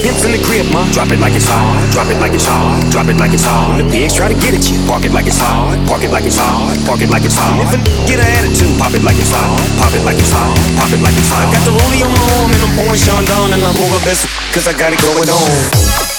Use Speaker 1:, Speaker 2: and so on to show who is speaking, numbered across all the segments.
Speaker 1: pimps in the crib, ma. Drop it like it's hard, drop it like it's hard, drop it like it's hard. When the pigs try to get at you, park it like it's hard, park it like it's hard, park it like it's hard. If a get an attitude, pop it like it's hard, pop it like it's hard, pop it like it's hard. I got the rollie on my arm and I'm pouring Sean down and I'm over best cause I got it going on,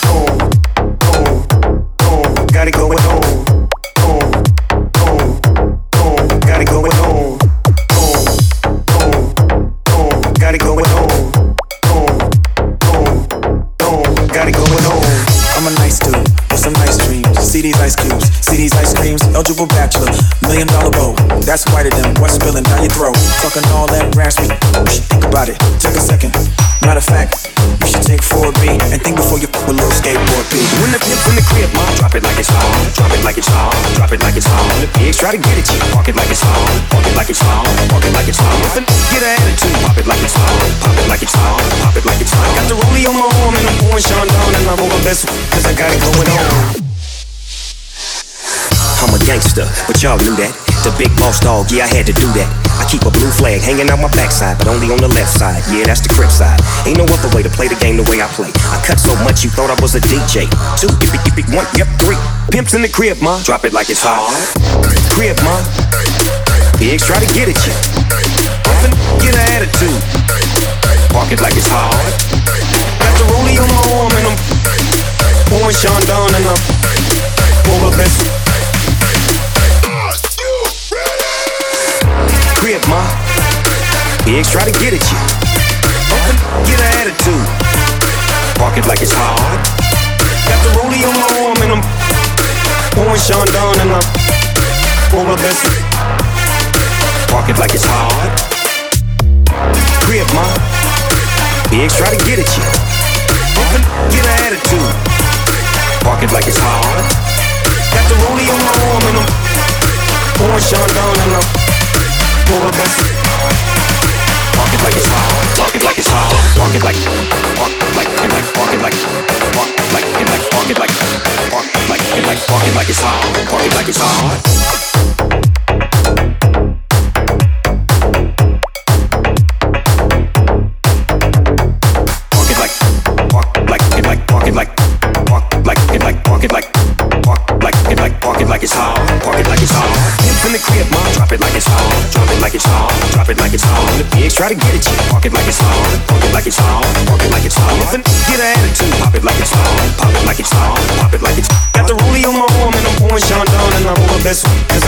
Speaker 2: See these ice see these ice creams. Eligible bachelor, million dollar bow. That's whiter than what's spilling down your throat. Talking all that raspy. You should think about it. Take a second. Matter of fact, you should take 4B and think before you fuck a little skateboard B.
Speaker 1: When the pimp's in the crib, mom, drop it like it's hard. Drop it like it's hard. Drop it like it's. When the pigs try to get at you, park it like it's hard. Park it like it's hard. Park it like it's hard. If a get an attitude, pop it like it's hard. Pop it like it's hard. Pop it like it's hard. Got the rollie on my arm and I'm pouring Sean down and I'm over best cause I got it going on. I'm a gangster, but y'all knew that. The big boss dog, yeah, I had to do that. I keep a blue flag hanging out my backside, but only on the left side. Yeah, that's the crib side. Ain't no other way to play the game the way I play. I cut so much you thought I was a DJ. Two, it, if it, one, yep, three. Pimps in the crib, ma. Drop it like it's hard. Crib, ma. Pigs try to get at you. Often get an attitude. Park it like it's hard. Got the rollie on my arm and I'm pouring Sean down and I'm over best. crib, Pigs try to get at you. Open, get an attitude. Park it like it's hard. Got the rollie on my arm and I'm pouring Sean down and I'm over best. Park it like it's hard. Crib, ma. Pigs try to get at you. Open, get an attitude. Park it like it's hard. Got the rollie on my arm and I'm pouring Sean down and I'm for the best. Like it's. Walk it like it's hard. It like it's it hard. Pimps in the crib, mom. Drop it like it's hard. Drop it like it's hard. Drop it like it's hard. The pigs try to get at you. Walk it like it's hard. Walk it like it's hard. Walk it like it's. Then get an attitude. Pop it like it's hard. Pop it like it's hard. Pop it like it's. hot. Got the rollie on my arm and I'm pouring Sean down and I'm over best cause I got it going on.